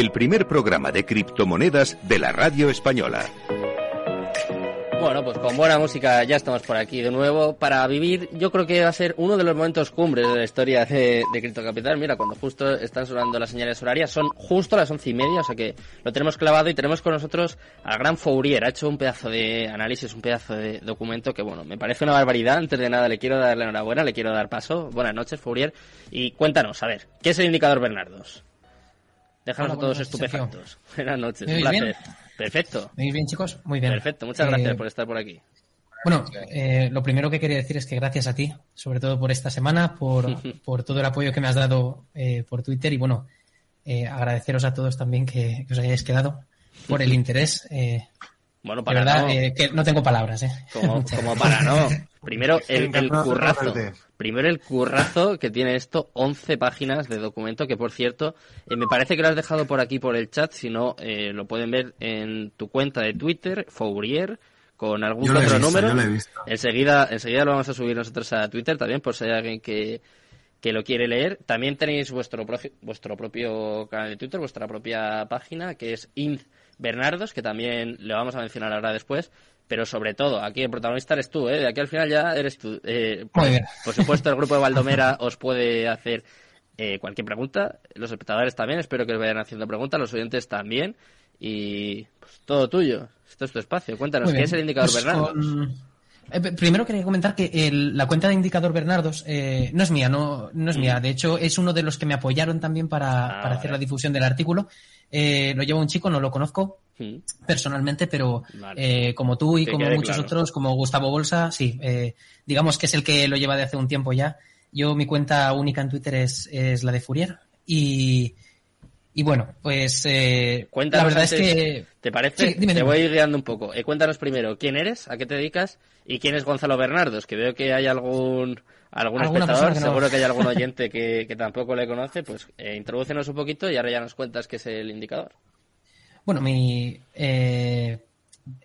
el primer programa de criptomonedas de la radio española. Bueno, pues con buena música ya estamos por aquí de nuevo para vivir. Yo creo que va a ser uno de los momentos cumbres de la historia de, de Cripto Capital. Mira, cuando justo están sonando las señales horarias, son justo las once y media, o sea que lo tenemos clavado y tenemos con nosotros al gran Fourier. Ha hecho un pedazo de análisis, un pedazo de documento que, bueno, me parece una barbaridad. Antes de nada, le quiero darle enhorabuena, le quiero dar paso. Buenas noches, Fourier. Y cuéntanos, a ver, ¿qué es el indicador Bernardos? Déjanos a todos estupefactos. Buenas noches, un placer. Perfecto. ¿Me bien, chicos? Muy bien. Perfecto, muchas gracias eh, por estar por aquí. Bueno, eh, lo primero que quería decir es que gracias a ti, sobre todo por esta semana, por, por todo el apoyo que me has dado eh, por Twitter y bueno, agradeceros a todos también que, os hayáis quedado por el interés. bueno, para verdad, no. que no tengo palabras. Como, como para no. Primero el, el currazo. Primero el currazo que tiene esto, 11 páginas de documento, que por cierto, eh, me parece que lo has dejado por aquí por el chat, si no, eh, lo pueden ver en tu cuenta de Twitter, Fourier, con algún otro número. Enseguida, enseguida lo vamos a subir nosotros a Twitter también, por si hay alguien que, que lo quiere leer. También tenéis vuestro, vuestro propio canal de Twitter, vuestra propia página, que es Inz Bernardos, que también le vamos a mencionar ahora después pero sobre todo, aquí el protagonista eres tú, ¿eh? De aquí al final ya eres tú. Eh, Muy bien. Por supuesto, el grupo de Valdomera os puede hacer eh, cualquier pregunta. Los espectadores también, espero que os vayan haciendo preguntas, los oyentes también. Y pues todo tuyo. Esto es tu espacio. Cuéntanos, ¿qué es el indicador pues Bernardos? Eh, primero quería comentar que la cuenta de Indicador Bernardos eh, no es mía, no, no es mía. Mm. De hecho, es uno de los que me apoyaron también para, ah, para hacer la difusión del artículo. Eh, lo lleva un chico, no lo conozco mm. personalmente, pero eh, como tú y como muchos otros, como Gustavo Bolsa, sí, eh, digamos que es el que lo lleva de hace un tiempo ya. Yo, mi cuenta única en Twitter es, es la de Fourier y, y bueno, pues eh, la verdad es que... ¿Te parece? te voy guiando un poco. Eh, cuéntanos primero quién eres, a qué te dedicas y quién es Gonzalo Bernardos, que veo que hay algún algún espectador, seguro que hay algún oyente que, que tampoco le conoce, pues eh, introdúcenos un poquito y ahora ya nos cuentas qué es el indicador. Bueno, mi, eh,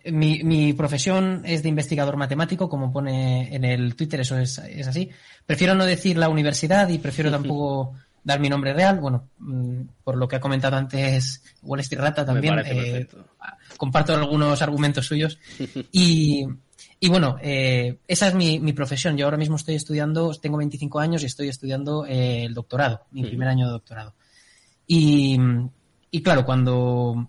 mi, mi, profesión es de investigador matemático, como pone en el Twitter, eso es, es así. Prefiero no decir la universidad y prefiero tampoco dar mi nombre real. Bueno, mm, por lo que ha comentado antes Wall Street Rata también, eh, comparto algunos argumentos suyos. Y, y bueno, eh, esa es mi, mi, profesión. Yo ahora mismo estoy estudiando, tengo 25 años y estoy estudiando eh, el doctorado, mi primer año de doctorado. Y, y claro, cuando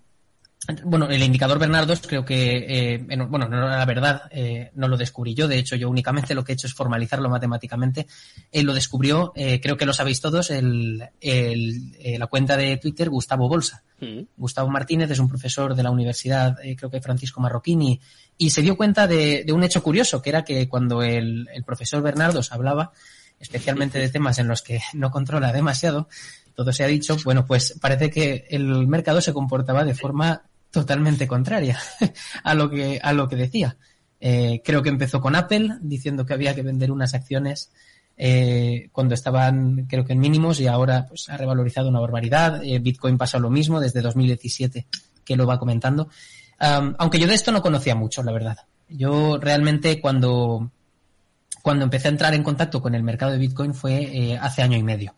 bueno, el indicador Bernardos creo que, eh, bueno, no, la verdad, eh, no lo descubrí yo. De hecho, yo únicamente lo que he hecho es formalizarlo matemáticamente. Él lo descubrió, eh, creo que lo sabéis todos, el, el, eh, la cuenta de Twitter Gustavo Bolsa. Mm. Gustavo Martínez es un profesor de la universidad, creo que Francisco Marroquín, y, se dio cuenta de, de, un hecho curioso, que era que cuando el, el profesor Bernardos hablaba, especialmente de temas en los que no controla demasiado, todo se ha dicho, bueno, pues parece que el mercado se comportaba de forma totalmente contraria a lo que, a lo que decía. Eh, creo que empezó con Apple diciendo que había que vender unas acciones eh, cuando estaban, creo que en mínimos y ahora pues ha revalorizado una barbaridad. Eh, Bitcoin pasa lo mismo desde 2017 que lo va comentando. Aunque yo de esto no conocía mucho, la verdad. Yo realmente cuando, cuando empecé a entrar en contacto con el mercado de Bitcoin fue eh, hace año y medio.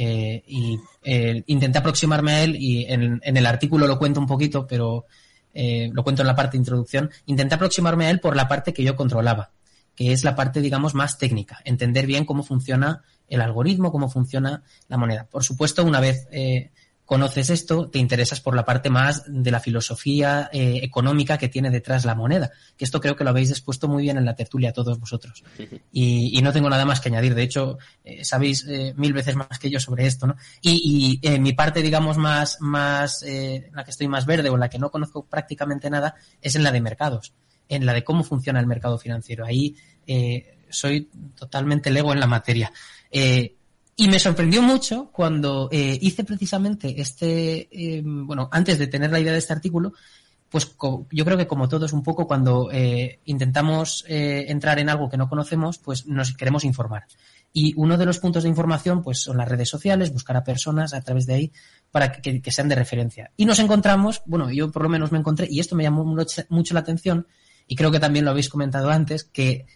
Eh, y eh, intenté aproximarme a él y en, el artículo lo cuento un poquito, pero eh, lo cuento en la parte de introducción. Intenté aproximarme a él por la parte que yo controlaba, que es la parte, digamos, más técnica, entender bien cómo funciona el algoritmo, cómo funciona la moneda. Por supuesto, una vez eh, conoces esto, te interesas por la parte más de la filosofía eh, económica que tiene detrás la moneda. Que esto creo que lo habéis expuesto muy bien en la tertulia todos vosotros. Y, y no tengo nada más que añadir. De hecho, eh, sabéis eh, mil veces más que yo sobre esto, ¿no? Y, y mi parte, digamos, más, más, eh, la que estoy más verde o en la que no conozco prácticamente nada, es en la de mercados. En la de cómo funciona el mercado financiero. Ahí soy totalmente lego en la materia. Eh, y me sorprendió mucho cuando eh, hice precisamente este, eh, bueno, antes de tener la idea de este artículo, pues yo creo que como todos un poco cuando eh, intentamos eh, entrar en algo que no conocemos, pues nos queremos informar. Y uno de los puntos de información pues son las redes sociales, buscar a personas a través de ahí para que, que sean de referencia. Y nos encontramos, bueno, yo por lo menos me encontré, y esto me llamó mucho, mucho la atención, y creo que también lo habéis comentado antes, que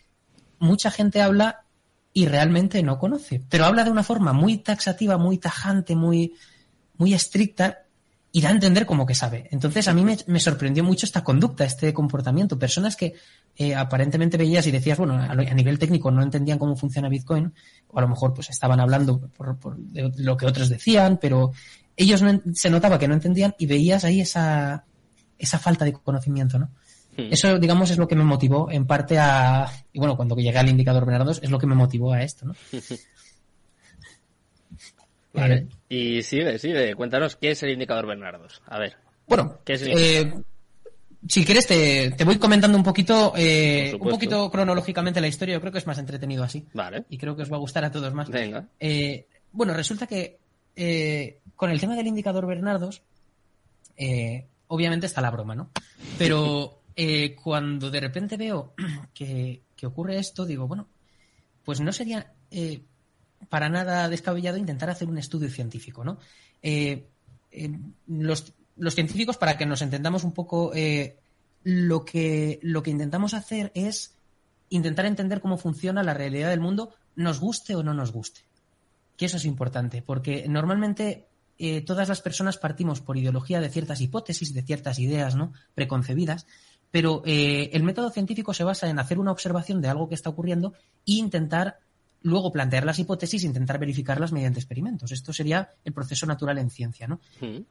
mucha gente habla y realmente no conoce. Pero habla de una forma muy taxativa, muy tajante, muy, muy estricta y da a entender como que sabe. Entonces a mí me, sorprendió mucho esta conducta, este comportamiento. Personas que eh, aparentemente veías y decías, bueno, a, nivel técnico no entendían cómo funciona Bitcoin, o a lo mejor pues estaban hablando por, de lo que otros decían, pero ellos no, se notaba que no entendían y veías ahí esa, esa falta de conocimiento, ¿no? Hmm. Eso, digamos, es lo que me motivó en parte a, y bueno, cuando llegué al indicador Bernardo es lo que me motivó a esto, ¿no? Vale. Y sigue, sigue. Cuéntanos qué es el indicador Bernardos. A ver. Bueno, ¿qué es eh, si quieres te, voy comentando un poquito, eh, un poquito cronológicamente la historia. Yo creo que es más entretenido así. Vale. Y creo que os va a gustar a todos más. Venga. Eh, bueno, resulta que con el tema del indicador Bernardos, obviamente está la broma, ¿no? Pero cuando de repente veo que, que, ocurre esto, digo, bueno, pues no sería para nada descabellado intentar hacer un estudio científico, ¿no? Eh, los, científicos, para que nos entendamos un poco, eh, lo, que, lo que intentamos hacer es intentar entender cómo funciona la realidad del mundo, nos guste o no nos guste. Que eso es importante, porque normalmente eh, todas las personas partimos por ideología de ciertas hipótesis, de ciertas ideas ¿no? preconcebidas, pero el método científico se basa en hacer una observación de algo que está ocurriendo e intentar luego plantear las hipótesis e intentar verificarlas mediante experimentos. Esto sería el proceso natural en ciencia, ¿no?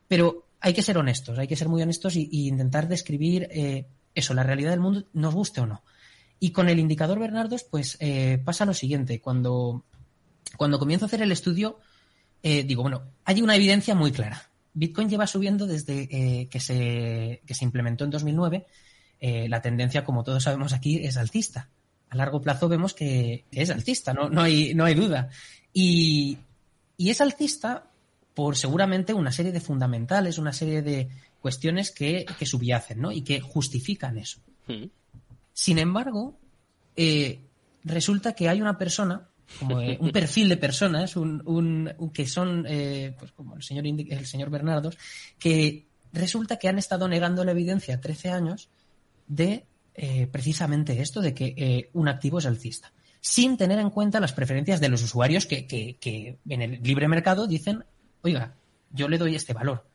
Pero hay que ser honestos, hay que ser muy honestos y, intentar describir eh, eso, la realidad del mundo, nos guste o no. Y con el indicador Bernardos, pues eh, pasa lo siguiente. Cuando, cuando comienzo a hacer el estudio, eh, digo, bueno, hay una evidencia muy clara. Bitcoin lleva subiendo desde que, se, que se implementó en 2009. La tendencia, como todos sabemos aquí, es alcista a largo plazo vemos que, es alcista, no, no, hay, no hay duda. Y, es alcista por seguramente una serie de fundamentales, una serie de cuestiones que, subyacen ¿no? y que justifican eso. Hmm. Sin embargo, eh, resulta que hay una persona, como eh, un perfil de personas, un, que son, eh, pues como el señor, el señor Bernardos, que resulta que han estado negando la evidencia 13 años de eh, precisamente esto de que eh, un activo es alcista, sin tener en cuenta las preferencias de los usuarios que, que, en el libre mercado dicen, oiga, yo le doy este valor.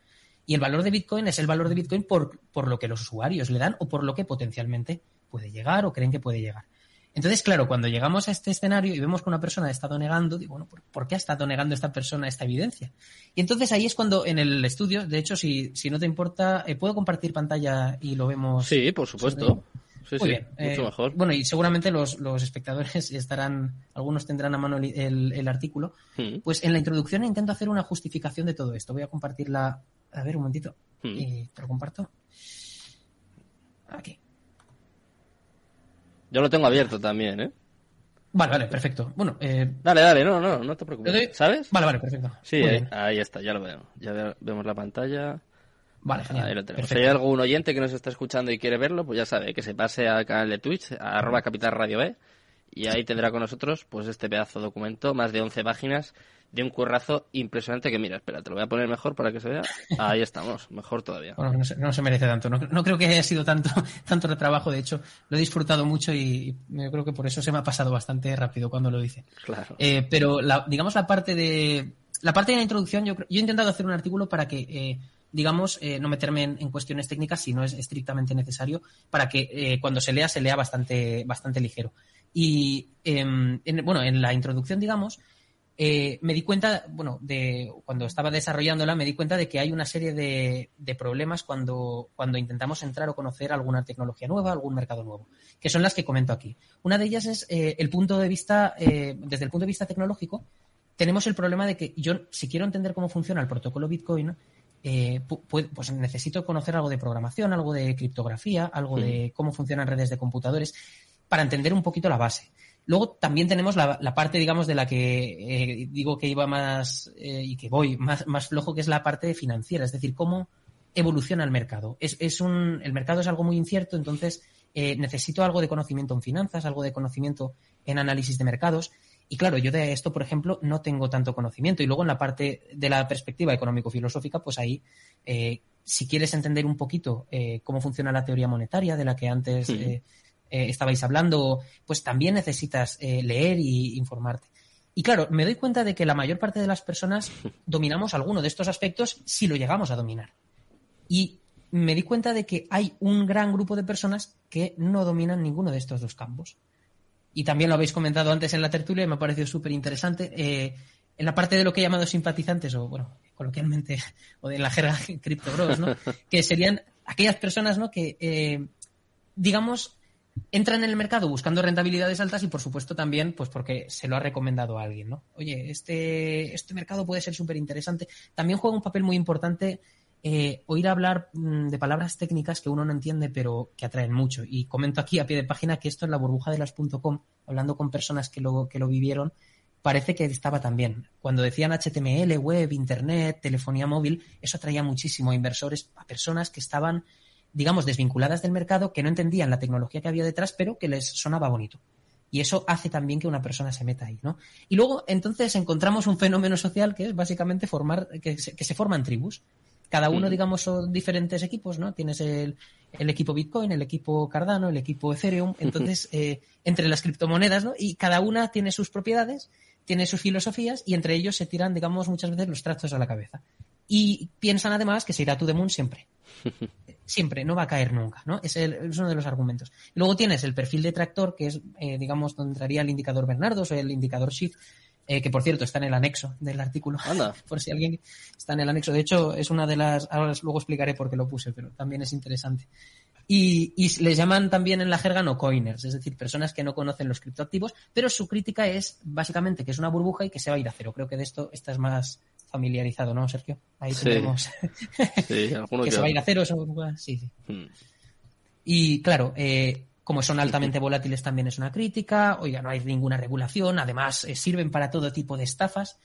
Y el valor de Bitcoin es el valor de Bitcoin por, por lo que los usuarios le dan o por lo que potencialmente puede llegar o creen que puede llegar. Entonces, claro, cuando llegamos a este escenario y vemos que una persona ha estado negando, digo, bueno, ¿por qué ha estado negando esta persona esta evidencia? Y entonces ahí es cuando en el estudio, de hecho, si, si no te importa, eh, ¿puedo compartir pantalla y lo vemos? Sí, por supuesto. Muy bien. Mucho eh, mejor. Bueno, y seguramente los, espectadores estarán, algunos tendrán a mano el, artículo. Hmm. Pues en la introducción intento hacer una justificación de todo esto. Voy a compartirla. A ver, un momentito. Hmm. Y te lo comparto. Aquí. Yo lo tengo abierto también, ¿eh? Vale, vale, perfecto. Bueno, eh... Dale, dale, no, no, no te preocupes. ¿Sabes? Vale, vale, perfecto. Sí, ahí, ahí, está, ya lo veo. Ya vemos la pantalla. Vale, genial. Si hay algún oyente que nos está escuchando y quiere verlo, pues ya sabe que se pase al canal de Twitch, arroba Capital Radio B, y ahí tendrá con nosotros pues este pedazo de documento, más de 11 páginas, de un currazo impresionante que mira, espera, te lo voy a poner mejor para que se vea. Ahí estamos, mejor todavía. Bueno, no se, merece tanto, no, creo que haya sido tanto, tanto de trabajo, de hecho, lo he disfrutado mucho y, yo creo que por eso se me ha pasado bastante rápido cuando lo dice. Claro. Eh, pero digamos la parte de la parte de la introducción, yo, yo he intentado hacer un artículo para que eh, digamos, eh, no meterme en, cuestiones técnicas si no es estrictamente necesario, para que eh, cuando se lea, se lea bastante, bastante ligero. Y, em, en, bueno, en la introducción, digamos, eh, me di cuenta, bueno, de cuando estaba desarrollándola, me di cuenta de que hay una serie de, problemas cuando, cuando intentamos entrar o conocer alguna tecnología nueva, algún mercado nuevo, que son las que comento aquí. Una de ellas es el punto de vista, desde el punto de vista tecnológico, tenemos el problema de que yo, si quiero entender cómo funciona el protocolo Bitcoin, eh, pues necesito conocer algo de programación, algo de criptografía, algo de cómo funcionan redes de computadores, para entender un poquito la base. Luego también tenemos la, parte, digamos, de la que eh, digo que iba más eh, y que voy más, más flojo, que es la parte financiera, es decir, cómo evoluciona el mercado. Es, un, el mercado es algo muy incierto, entonces necesito algo de conocimiento en finanzas, algo de conocimiento en análisis de mercados y claro, yo de esto, por ejemplo, no tengo tanto conocimiento. Y luego en la parte de la perspectiva económico-filosófica, pues ahí, eh, si quieres entender un poquito eh, cómo funciona la teoría monetaria de la que antes eh, estabais hablando, pues también necesitas leer y informarte. Y claro, me doy cuenta de que la mayor parte de las personas dominamos alguno de estos aspectos si lo llegamos a dominar. Y me di cuenta de que hay un gran grupo de personas que no dominan ninguno de estos dos campos. Y también lo habéis comentado antes en la tertulia y me ha parecido súper interesante. Eh, en la parte de lo que he llamado simpatizantes, o bueno, coloquialmente, o de la jerga Crypto Bros, ¿no? que serían aquellas personas ¿no? que, eh, digamos, entran en el mercado buscando rentabilidades altas y por supuesto también pues porque se lo ha recomendado a alguien, ¿no? Oye, este, este mercado puede ser súper interesante. También juega un papel muy importante eh, oír hablar mm, de palabras técnicas que uno no entiende pero que atraen mucho. Y comento aquí a pie de página que esto en la burbuja de las.com, hablando con personas que lo, que lo vivieron, parece que estaba también. Cuando decían HTML, web, internet, telefonía móvil, eso atraía muchísimo a inversores, a personas que estaban digamos, desvinculadas del mercado, que no entendían la tecnología que había detrás, pero que les sonaba bonito. Y eso hace también que una persona se meta ahí, ¿no? Y luego, entonces, encontramos un fenómeno social que es básicamente formar, que se, que se forman tribus. Cada uno, digamos, son diferentes equipos, ¿no? Tienes el, el, equipo Bitcoin, el equipo Cardano, el equipo Ethereum. Entonces, eh, entre las criptomonedas, ¿no? Y cada una tiene sus propiedades, tiene sus filosofías y entre ellos se tiran, digamos, muchas veces los trastos a la cabeza. Y piensan además que se irá to the moon siempre. Siempre, no va a caer nunca, ¿no? Es, uno de los argumentos. Luego tienes el perfil de tractor, que es, eh, digamos, donde entraría el indicador Bernardos o el indicador Shift, eh, que por cierto está en el anexo del artículo. Anda. por si alguien está en el anexo. De hecho, es una de las, ahora luego explicaré por qué lo puse, pero también es interesante. Y, y les llaman también en la jerga no coiners, es decir, personas que no conocen los criptoactivos, pero su crítica es básicamente que es una burbuja y que se va a ir a cero. Creo que de esto esta es más, familiarizado, ¿no, Sergio? Ahí tenemos que, se va a ir a cero. Sí, sí. Hmm. Y claro, eh, como son altamente volátiles también es una crítica, oiga, no hay ninguna regulación, además eh, sirven para todo tipo de estafas.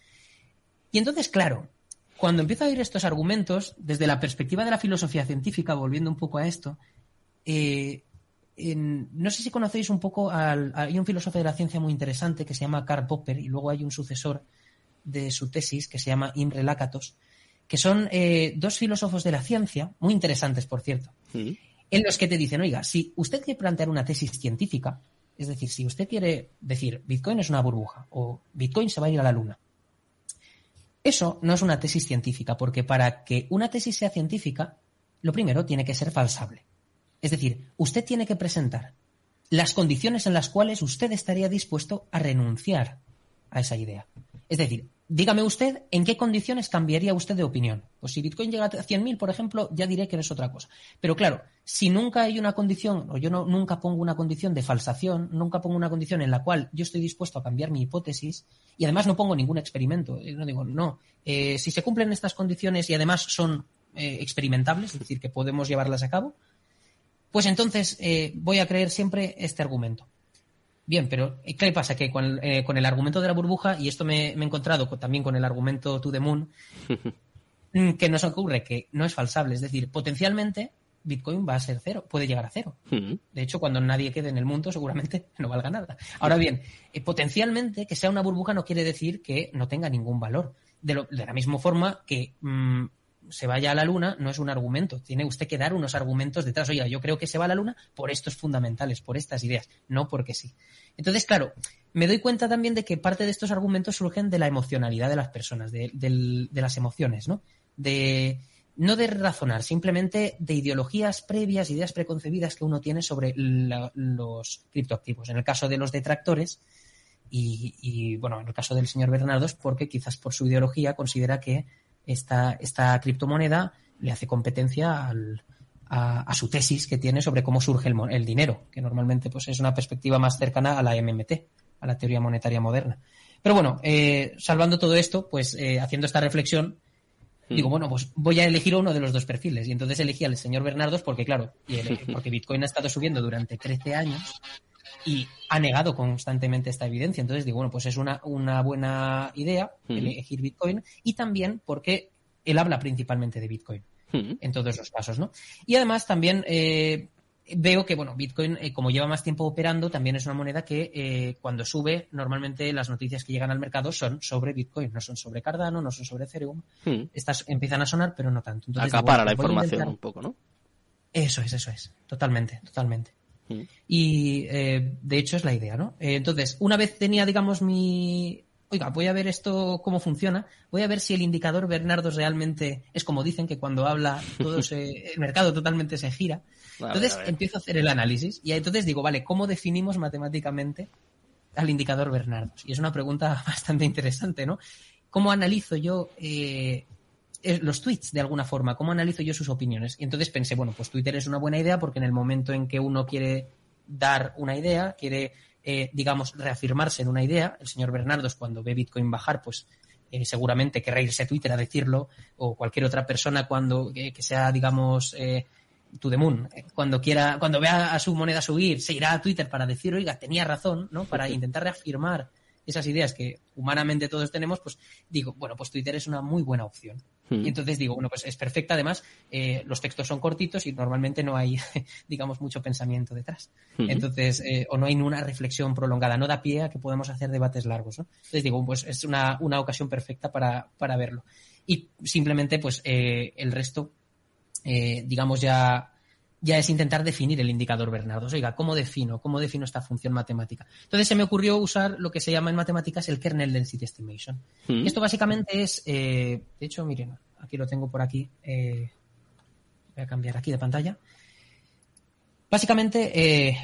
Y entonces, claro, cuando empiezo a oír estos argumentos, desde la perspectiva de la filosofía científica, volviendo un poco a esto, eh, no sé si conocéis un poco al, hay un filósofo de la ciencia muy interesante que se llama Karl Popper y luego hay un sucesor de su tesis, que se llama Imre Lakatos, que son eh, dos filósofos de la ciencia, muy interesantes, por cierto, en los que te dicen, oiga, si usted quiere plantear una tesis científica, es decir, si usted quiere decir Bitcoin es una burbuja o Bitcoin se va a ir a la luna, eso no es una tesis científica, porque para que una tesis sea científica, lo primero tiene que ser falsable. Es decir, usted tiene que presentar las condiciones en las cuales usted estaría dispuesto a renunciar a esa idea. Es decir, dígame usted en qué condiciones cambiaría usted de opinión. Pues si Bitcoin llega a 100.000, por ejemplo, ya diré que no es otra cosa. Pero claro, si nunca hay una condición, o yo nunca pongo una condición de falsación, nunca pongo una condición en la cual yo estoy dispuesto a cambiar mi hipótesis, y además no pongo ningún experimento, eh, no digo, no, eh, si se cumplen estas condiciones y además son eh, experimentables, es decir, que podemos llevarlas a cabo, pues entonces voy a creer siempre este argumento. Bien, pero eh, ¿qué pasa? Que eh, con, el argumento de la burbuja, y esto me, he encontrado también con el argumento to the moon, mm, que nos ocurre que no es falsable. Es decir, potencialmente Bitcoin va a ser cero, puede llegar a cero. De hecho, cuando nadie quede en el mundo, seguramente no valga nada. Ahora bien, eh, potencialmente que sea una burbuja no quiere decir que no tenga ningún valor. De, la misma forma que mm, se vaya a la luna no es un argumento. Tiene usted que dar unos argumentos detrás. Oiga, yo creo que se va a la luna por estos fundamentales, por estas ideas, no porque sí. Entonces, claro, me doy cuenta también de que parte de estos argumentos surgen de la emocionalidad de las personas, de, las emociones, ¿no? De, no de razonar, simplemente de ideologías previas, ideas preconcebidas que uno tiene sobre los criptoactivos. En el caso de los detractores, y, y, bueno, en el caso del señor Bernardo es porque quizás por su ideología considera que esta, esta criptomoneda le hace competencia al, a, su tesis que tiene sobre cómo surge el, el, dinero, que normalmente pues, es una perspectiva más cercana a la MMT, a la teoría monetaria moderna. Pero bueno, eh, salvando todo esto, pues eh, haciendo esta reflexión, hmm. digo, bueno, pues voy a elegir uno de los dos perfiles. Y entonces elegí al señor Bernardos porque, claro, porque Bitcoin ha estado subiendo durante 13 años y ha negado constantemente esta evidencia. Entonces digo, bueno, pues es una, una buena idea elegir Bitcoin y también porque él habla principalmente de Bitcoin en todos los casos, ¿no? Y además también eh, veo que, bueno, Bitcoin, eh, como lleva más tiempo operando, también es una moneda que eh, cuando sube, normalmente las noticias que llegan al mercado son sobre Bitcoin, no son sobre Cardano, no son sobre Ethereum. Estas empiezan a sonar, pero no tanto. Entonces, Acapara la información un poco, ¿no? Eso es, eso es. Totalmente, totalmente. Y eh, de hecho es la idea, ¿no? Eh, entonces, una vez tenía, digamos, mi oiga, voy a ver esto cómo funciona, voy a ver si el indicador Bernardo realmente es como dicen, que cuando habla todo el mercado totalmente se gira. entonces empiezo a hacer el análisis y entonces digo, vale, ¿cómo definimos matemáticamente al indicador Bernardo? Y es una pregunta bastante interesante, ¿no? ¿Cómo analizo yo eh, los tweets de alguna forma? ¿Cómo analizo yo sus opiniones? Y entonces pensé, bueno, pues Twitter es una buena idea porque en el momento en que uno quiere dar una idea, quiere eh, digamos, reafirmarse en una idea. El señor Bernardos, cuando ve Bitcoin bajar, pues eh, seguramente querrá irse a Twitter a decirlo, o cualquier otra persona cuando eh, que sea, digamos, to the moon, cuando quiera, cuando vea a su moneda subir, se irá a Twitter para decir, oiga, tenía razón, ¿no? Para intentar reafirmar esas ideas que humanamente todos tenemos, pues digo, bueno, pues Twitter es una muy buena opción. Hmm. Y entonces digo, bueno, pues es perfecta. Además, eh, los textos son cortitos y normalmente no hay, digamos, mucho pensamiento detrás. Hmm. Entonces, eh, o no hay una reflexión prolongada, no da pie a que podamos hacer debates largos, ¿no? Entonces digo, pues es una, una ocasión perfecta para, para verlo. Y simplemente, pues, eh, el resto, digamos, ya ya es intentar definir el indicador Bernardo. Oiga, ¿cómo defino? ¿Cómo defino esta función matemática? Entonces se me ocurrió usar lo que se llama en matemáticas el kernel density estimation. Mm. Esto básicamente es, eh, de hecho, miren, aquí lo tengo por aquí. Eh, voy a cambiar aquí de pantalla. Básicamente, eh,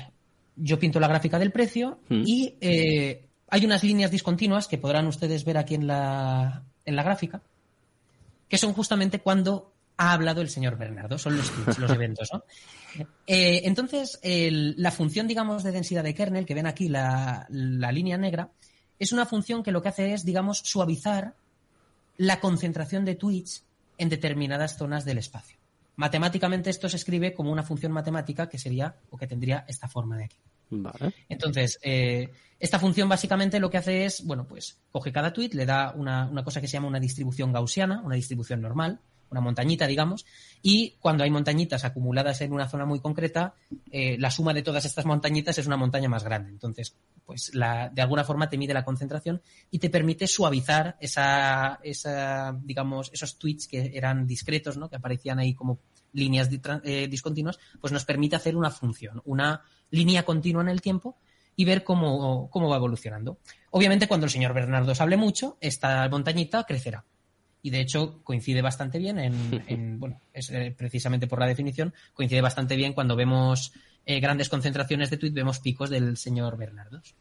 yo pinto la gráfica del precio mm. y hay unas líneas discontinuas que podrán ustedes ver aquí en la, en la gráfica, que son justamente cuando ha hablado el señor Bernardo, son los los eventos, ¿no? Eh, entonces, la función, digamos, de densidad de kernel, que ven aquí la, línea negra, es una función que lo que hace es, digamos, suavizar la concentración de tweets en determinadas zonas del espacio. Matemáticamente esto se escribe como una función matemática que sería o que tendría esta forma de aquí. Vale. Entonces, eh, esta función básicamente lo que hace es, bueno, pues coge cada tweet, le da una, una cosa que se llama una distribución gaussiana, una distribución normal, una montañita, digamos, y cuando hay montañitas acumuladas en una zona muy concreta, eh, la suma de todas estas montañitas es una montaña más grande. Entonces, pues la, de alguna forma te mide la concentración y te permite suavizar esa, esa, digamos, esos tweets que eran discretos, ¿no? Que aparecían ahí como líneas eh, discontinuas, pues nos permite hacer una función, una línea continua en el tiempo y ver cómo, cómo va evolucionando. Obviamente, cuando el señor Bernardo hable mucho, esta montañita crecerá y de hecho coincide bastante bien en, bueno, es eh, precisamente por la definición, coincide bastante bien cuando vemos eh, grandes concentraciones de tweet, vemos picos del señor Bernardos.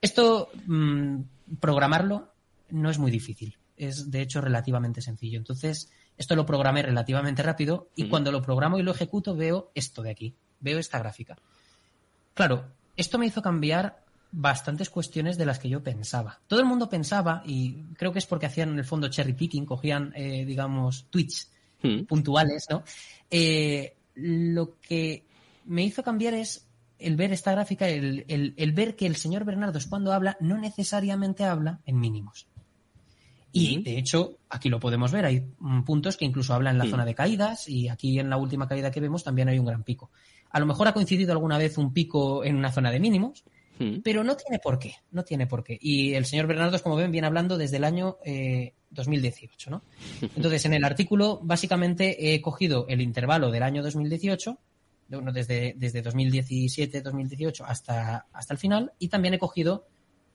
Esto, mm, programarlo no es muy difícil, es de hecho relativamente sencillo. Entonces, esto lo programé relativamente rápido y cuando lo programo y lo ejecuto veo esto de aquí, veo esta gráfica. Claro, esto me hizo cambiar bastantes cuestiones de las que yo pensaba. Todo el mundo pensaba, y creo que es porque hacían en el fondo cherry picking, cogían, eh, digamos, tweets hmm. puntuales, ¿no? Eh, lo que me hizo cambiar es el ver esta gráfica, el, el, ver que el señor Bernardo cuando habla no necesariamente habla en mínimos. Y hmm. de hecho, aquí lo podemos ver, hay puntos que incluso habla en la hmm. zona de caídas y aquí en la última caída que vemos también hay un gran pico. A lo mejor ha coincidido alguna vez un pico en una zona de mínimos, Hmm. Pero no tiene por qué, no tiene por qué. Y el señor Bernardo, como ven, viene hablando desde el año 2018, eh, ¿no? Entonces, en el artículo, básicamente, he cogido el intervalo del año 2018, desde, desde 2017, 2018 hasta, hasta el final, y también he cogido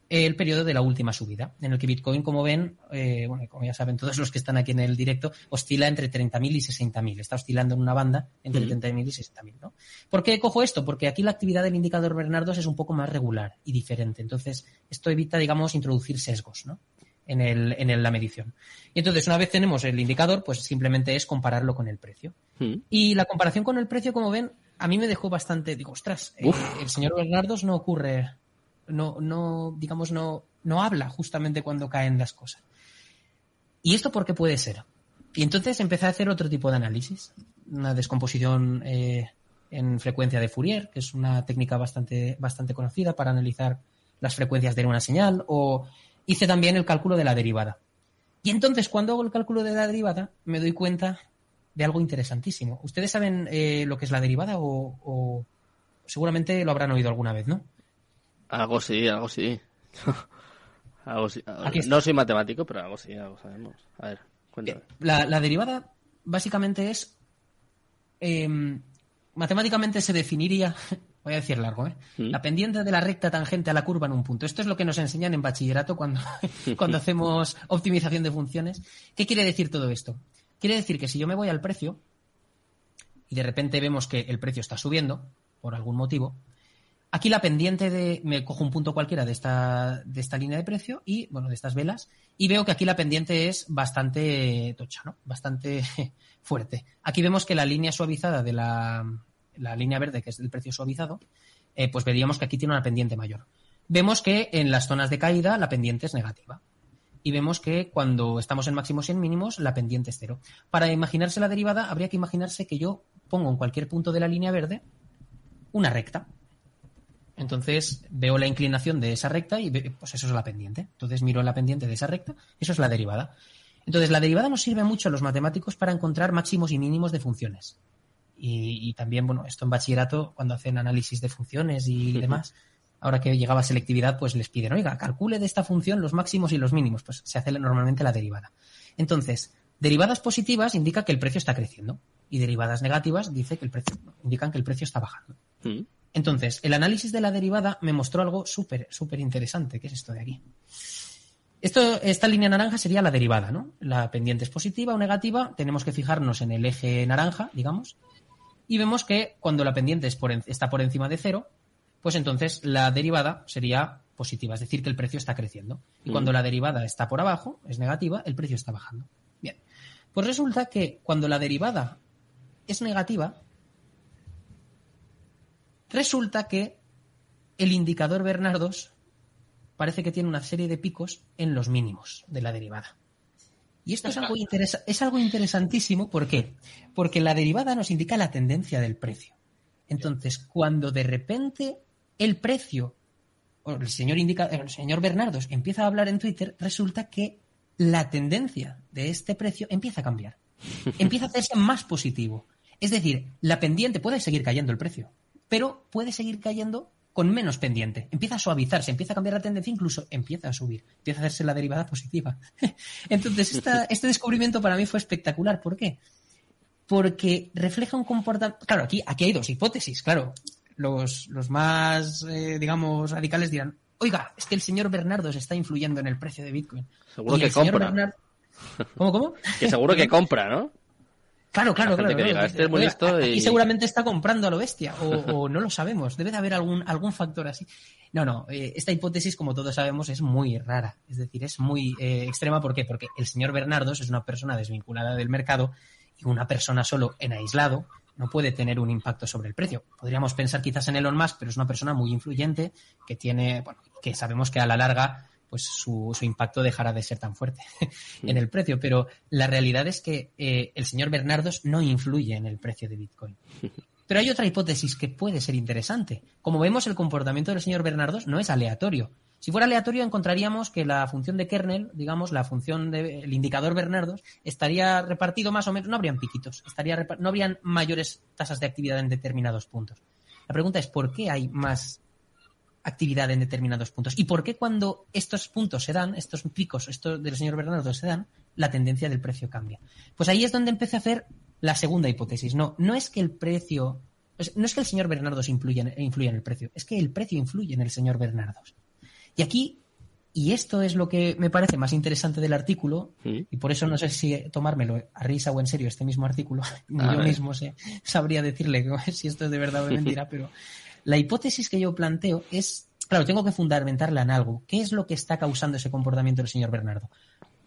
el periodo de la última subida, en el que Bitcoin, como ven, eh, bueno, como ya saben todos los que están aquí en el directo, oscila entre 30.000 y 60.000. Está oscilando en una banda entre 30.000 y 60.000, ¿no? ¿Por qué cojo esto? Porque aquí la actividad del indicador Bernardos es un poco más regular y diferente. Entonces, esto evita, digamos, introducir sesgos, ¿no? En, el, en la medición. Y entonces, una vez tenemos el indicador, pues simplemente es compararlo con el precio. Y la comparación con el precio, como ven, a mí me dejó bastante, digo, ostras, eh, el señor Bernardos no ocurre no, no, digamos, no, no habla justamente cuando caen las cosas. ¿Y esto por qué puede ser? Y entonces empecé a hacer otro tipo de análisis, una descomposición eh, en frecuencia de Fourier, que es una técnica bastante, bastante conocida para analizar las frecuencias de una señal, o hice también el cálculo de la derivada. Y entonces, cuando hago el cálculo de la derivada, me doy cuenta de algo interesantísimo. ¿Ustedes saben eh, lo que es la derivada o, o seguramente lo habrán oído alguna vez, ¿no? Algo sí, algo sí. algo sí. No soy matemático, pero algo sí, algo sabemos. A ver, cuéntame. Eh, la, derivada básicamente es. Em, matemáticamente se definiría voy a decir largo, ¿eh? Mm. La pendiente de la recta tangente a la curva en un punto. Esto es lo que nos enseñan en bachillerato cuando, cuando hacemos optimización de funciones. ¿Qué quiere decir todo esto? Quiere decir que si yo me voy al precio y de repente vemos que el precio está subiendo por algún motivo, aquí la pendiente de, me cojo un punto cualquiera de esta, línea de precio y, bueno, de estas velas, y veo que aquí la pendiente es bastante tocha, ¿no? Bastante fuerte. Aquí vemos que la línea suavizada de la, la línea verde, que es el precio suavizado, eh, pues veríamos que aquí tiene una pendiente mayor. Vemos que en las zonas de caída la pendiente es negativa. Y vemos que cuando estamos en máximos y en mínimos, la pendiente es cero. Para imaginarse la derivada, habría que imaginarse que yo pongo en cualquier punto de la línea verde una recta. Entonces veo la inclinación de esa recta y pues eso es la pendiente. Entonces miro la pendiente de esa recta, eso es la derivada. Entonces la derivada nos sirve mucho a los matemáticos para encontrar máximos y mínimos de funciones. Y, también, bueno, esto en bachillerato, cuando hacen análisis de funciones y demás, ahora que llegaba a selectividad, pues les piden, oiga, calcule de esta función los máximos y los mínimos. Pues se hace normalmente la derivada. Entonces, derivadas positivas indica que el precio está creciendo y derivadas negativas dice que el precio, indican que el precio está bajando. Mm. Entonces, el análisis de la derivada me mostró algo súper, súper interesante, que es esto de aquí. Esto, esta línea naranja sería la derivada, ¿no? La pendiente es positiva o negativa, tenemos que fijarnos en el eje naranja, digamos, y vemos que cuando la pendiente está por encima de cero, pues entonces la derivada sería positiva, es decir, que el precio está creciendo. Y cuando mm. la derivada está por abajo, es negativa, el precio está bajando. Bien, pues resulta que cuando la derivada es negativa, resulta que el indicador Bernardos parece que tiene una serie de picos en los mínimos de la derivada. Y esto es algo, es algo interesantísimo. ¿Por qué? Porque la derivada nos indica la tendencia del precio. Entonces, cuando de repente el precio, o el señor, indica, el señor Bernardos empieza a hablar en Twitter, resulta que la tendencia de este precio empieza a cambiar. Empieza a hacerse más positivo. Es decir, la pendiente puede seguir cayendo el precio, pero puede seguir cayendo con menos pendiente. Empieza a suavizarse, empieza a cambiar la tendencia, incluso empieza a subir, empieza a hacerse la derivada positiva. Entonces, este descubrimiento para mí fue espectacular. ¿Por qué? Porque refleja un comportamiento. Claro, aquí, aquí hay dos hipótesis, claro. Los, los más, eh, digamos, radicales dirán, oiga, es que el señor Bernardo se está influyendo en el precio de Bitcoin. Seguro que compra. ¿Cómo, cómo? Que seguro que compra, ¿no? Claro, claro, claro. este es muy listo y... seguramente está comprando a lo bestia, o, no lo sabemos. Debe de haber algún, algún factor así. No, no, eh, esta hipótesis, como todos sabemos, es muy rara. Es decir, es muy eh, extrema. ¿Por qué? Porque el señor Bernardos es una persona desvinculada del mercado y una persona solo en aislado no puede tener un impacto sobre el precio. Podríamos pensar quizás en Elon Musk, pero es una persona muy influyente que tiene, bueno, que sabemos que a la larga pues su, impacto dejará de ser tan fuerte en el precio. Pero la realidad es que eh, el señor Bernardos no influye en el precio de Bitcoin. Pero hay otra hipótesis que puede ser interesante. Como vemos, el comportamiento del señor Bernardos no es aleatorio. Si fuera aleatorio, encontraríamos que la función de kernel, digamos, la función del indicador Bernardos, estaría repartido más o menos, no habrían piquitos, estaría, no habrían mayores tasas de actividad en determinados puntos. La pregunta es, ¿por qué hay más actividad en determinados puntos. ¿Y por qué cuando estos puntos se dan, estos picos, estos del señor Bernardo se dan, la tendencia del precio cambia? Pues ahí es donde empecé a hacer la segunda hipótesis. No, no es que el precio, no es que el señor Bernardo influya, en el precio, es que el precio influye en el señor Bernardo. Y aquí, y esto es lo que me parece más interesante del artículo, y por eso no sé si tomármelo a risa o en serio este mismo artículo, ni yo mismo sé, sabría decirle si esto es de verdad o de mentira, pero la hipótesis que yo planteo es, claro, tengo que fundamentarla en algo. ¿Qué es lo que está causando ese comportamiento del señor Bernardo?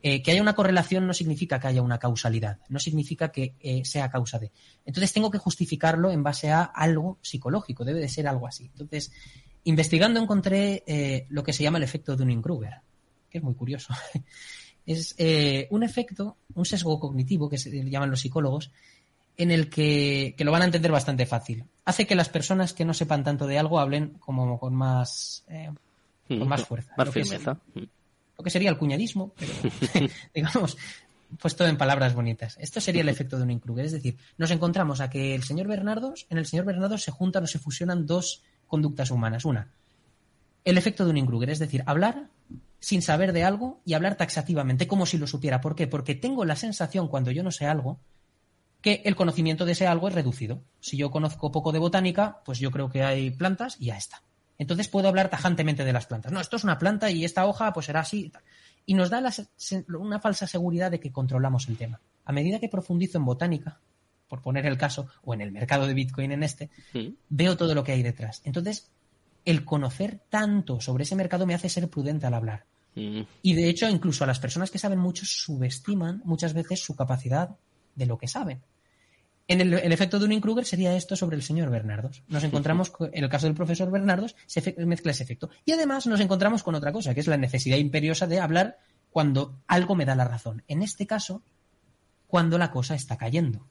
Eh, que haya una correlación no significa que haya una causalidad, no significa que eh, sea causa de. Entonces tengo que justificarlo en base a algo psicológico, debe de ser algo así. Entonces, investigando encontré eh, lo que se llama el efecto Dunning-Kruger, que es muy curioso. es un efecto, un sesgo cognitivo que se llaman los psicólogos, en el que, lo van a entender bastante fácil. Hace que las personas que no sepan tanto de algo hablen como con más, eh, con más fuerza. Más firmeza. lo que sería el cuñadismo, pero digamos, puesto en palabras bonitas. Esto sería el efecto de un Kruger. Es decir, nos encontramos a que el señor Bernardos, en el señor Bernardo se juntan o se fusionan dos conductas humanas. Una, el efecto de un Kruger, es decir, hablar sin saber de algo y hablar taxativamente, como si lo supiera. ¿Por qué? Porque tengo la sensación, cuando yo no sé algo, que el conocimiento de ese algo es reducido. Si yo conozco poco de botánica, pues yo creo que hay plantas y ya está. Entonces puedo hablar tajantemente de las plantas. No, esto es una planta y esta hoja pues será así. Y nos da una falsa seguridad de que controlamos el tema. A medida que profundizo en botánica, por poner el caso, o en el mercado de Bitcoin en este, veo todo lo que hay detrás. Entonces, el conocer tanto sobre ese mercado me hace ser prudente al hablar. Mm. Y de hecho, incluso a las personas que saben mucho subestiman muchas veces su capacidad de lo que saben. En el, efecto de un Kruger sería esto sobre el señor Bernardos. Nos encontramos, en el caso del profesor Bernardos, se mezcla ese efecto. Y además nos encontramos con otra cosa, que es la necesidad imperiosa de hablar cuando algo me da la razón. En este caso, cuando la cosa está cayendo.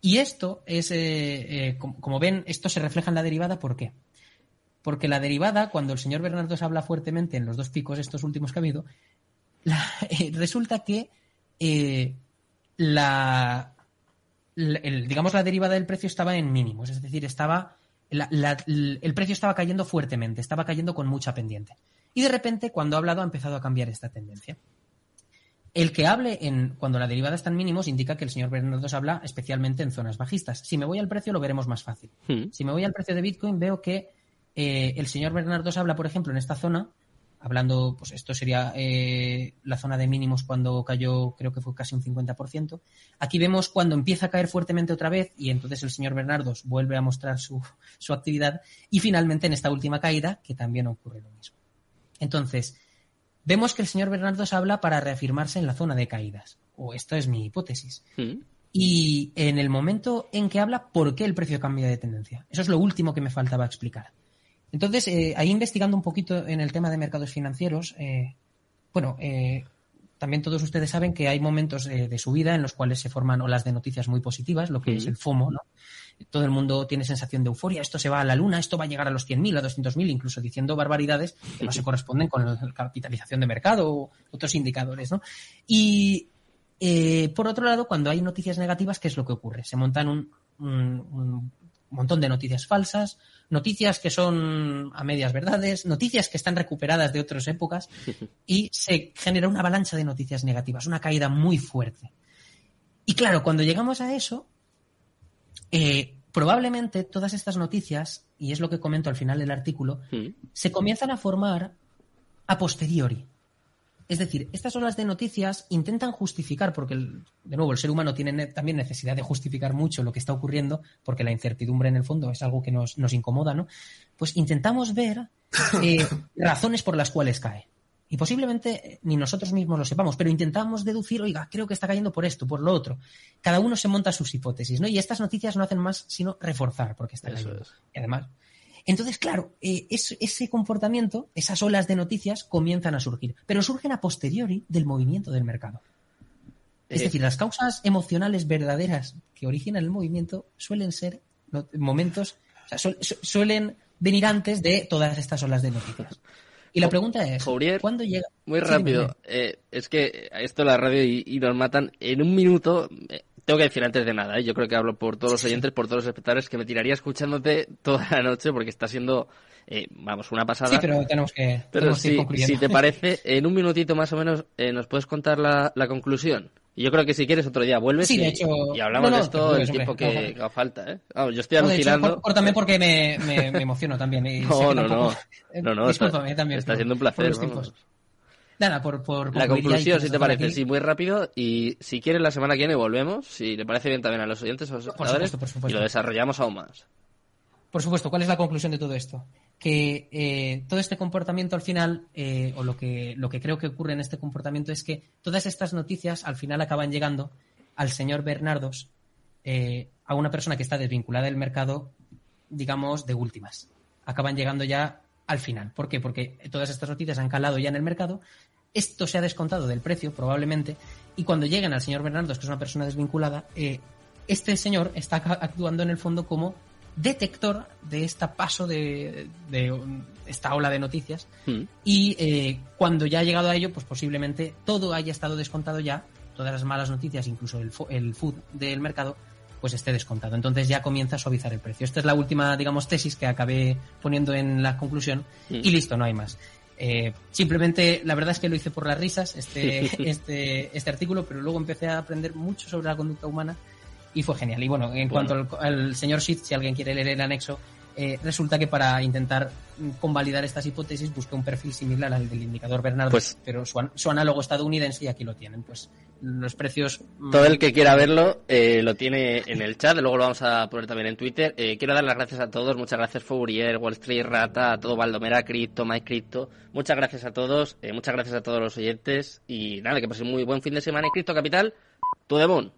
Y esto es, eh, eh, como, ven, esto se refleja en la derivada. ¿Por qué? Porque la derivada, cuando el señor Bernardos habla fuertemente en los dos picos estos últimos que ha habido, eh, resulta que la, digamos, la derivada del precio estaba en mínimos, es decir, estaba, el precio estaba cayendo fuertemente, estaba cayendo con mucha pendiente. Y de repente, cuando ha hablado, ha empezado a cambiar esta tendencia. El que hable en cuando la derivada está en mínimos indica que el señor Bernardos habla especialmente en zonas bajistas. Si me voy al precio lo veremos más fácil. Hmm. Si me voy al precio de Bitcoin veo que eh, el señor Bernardos habla, por ejemplo, en esta zona, hablando, pues esto sería eh, la zona de mínimos cuando cayó, creo que fue casi un 50%. Aquí vemos cuando empieza a caer fuertemente otra vez y entonces el señor Bernardos vuelve a mostrar su, su actividad y finalmente en esta última caída que también ocurre lo mismo. Entonces, vemos que el señor Bernardos habla para reafirmarse en la zona de caídas. O esta es mi hipótesis. Hmm. Y en el momento en que habla, ¿por qué el precio cambia de tendencia? Eso es lo último que me faltaba explicar. Entonces, eh, ahí investigando un poquito en el tema de mercados financieros, eh, bueno, eh, también todos ustedes saben que hay momentos de subida en los cuales se forman olas de noticias muy positivas, lo que es el FOMO, ¿no? todo el mundo tiene sensación de euforia, esto se va a la luna, esto va a llegar a los 100.000, a 200.000, incluso diciendo barbaridades que no se corresponden con la capitalización de mercado o otros indicadores, ¿no? Y eh, por otro lado, cuando hay noticias negativas, ¿qué es lo que ocurre? Se montan un, un montón de noticias falsas, noticias que son a medias verdades, noticias que están recuperadas de otras épocas y se genera una avalancha de noticias negativas, una caída muy fuerte. Y claro, cuando llegamos a eso, eh, probablemente todas estas noticias, y es lo que comento al final del artículo, mm. se comienzan a formar a posteriori. Es decir, estas olas de noticias intentan justificar, porque de nuevo el ser humano tiene también necesidad de justificar mucho lo que está ocurriendo, porque la incertidumbre en el fondo es algo que nos, incomoda, ¿no? Pues intentamos ver eh, razones por las cuales cae. Y posiblemente eh, ni nosotros mismos lo sepamos, pero intentamos deducir, oiga, creo que está cayendo por esto, por lo otro. Cada uno se monta sus hipótesis, ¿no? Y estas noticias no hacen más sino reforzar porque está cayendo. Y además, entonces, claro, eh, ese comportamiento, esas olas de noticias comienzan a surgir, pero surgen a posteriori del movimiento del mercado. Es eh, decir, las causas emocionales verdaderas que originan el movimiento suelen ser momentos, o sea, suelen venir antes de todas estas olas de noticias. Y la pregunta es, ¿cuándo llega? Muy rápido, eh, es que esto la radio y, nos matan en un minuto. Eh, tengo que decir antes de nada, eh, yo creo que hablo por todos los oyentes, por todos los espectadores, que me tiraría escuchándote toda la noche porque está siendo, vamos, una pasada. Sí, pero tenemos que, pero si, si, te parece, en un minutito más o menos, ¿nos puedes contar la, la conclusión? Y yo creo que si quieres otro día vuelves y, hablamos de esto el tiempo que haga falta. ¿eh? yo estoy alucinando. por, también porque me, me, emociono también. Y no, no, no, no, no. También. Está siendo un placer. Nada, por, por La conclusión, si te parece, sí, muy rápido. Y si quieres, la semana que viene volvemos. Si le parece bien también a los oyentes por supuesto, por supuesto. y lo desarrollamos aún más. Por supuesto, ¿cuál es la conclusión de todo esto? Que eh, todo este comportamiento al final, eh, o lo que, lo que creo que ocurre en este comportamiento es que todas estas noticias al final acaban llegando al señor Bernardos, eh, a una persona que está desvinculada del mercado, digamos, de últimas. Acaban llegando ya al final. ¿Por qué? Porque todas estas noticias han calado ya en el mercado, esto se ha descontado del precio, probablemente, y cuando lleguen al señor Bernardos, que es una persona desvinculada, este señor está actuando en el fondo como detector de este paso de, esta ola de noticias hmm. y eh, cuando ya ha llegado a ello, pues posiblemente todo haya estado descontado ya, todas las malas noticias, incluso el, el food del mercado, pues esté descontado. Entonces ya comienza a suavizar el precio. Esta es la última, digamos, tesis que acabé poniendo en la conclusión hmm. y listo, no hay más. Eh, simplemente, la verdad es que lo hice por las risas, este, este, este artículo, pero luego empecé a aprender mucho sobre la conducta humana y fue genial. Y bueno, en cuanto al, señor Sith, si alguien quiere leer el anexo, eh, resulta que para intentar convalidar estas hipótesis busqué un perfil similar al del indicador Bernardo, pues, pero su, análogo estadounidense y aquí lo tienen. Pues los precios. Mm, Todo el que quiera verlo eh, lo tiene en el chat, luego lo vamos a poner también en Twitter. Eh, quiero dar las gracias a todos, muchas gracias Fourier, Wall Street, Rata, a todo Valdomera, Crypto, Mike Crypto. Muchas gracias a todos, muchas gracias a todos los oyentes y nada, que pasen muy buen fin de semana en Crypto Capital. Tu demon.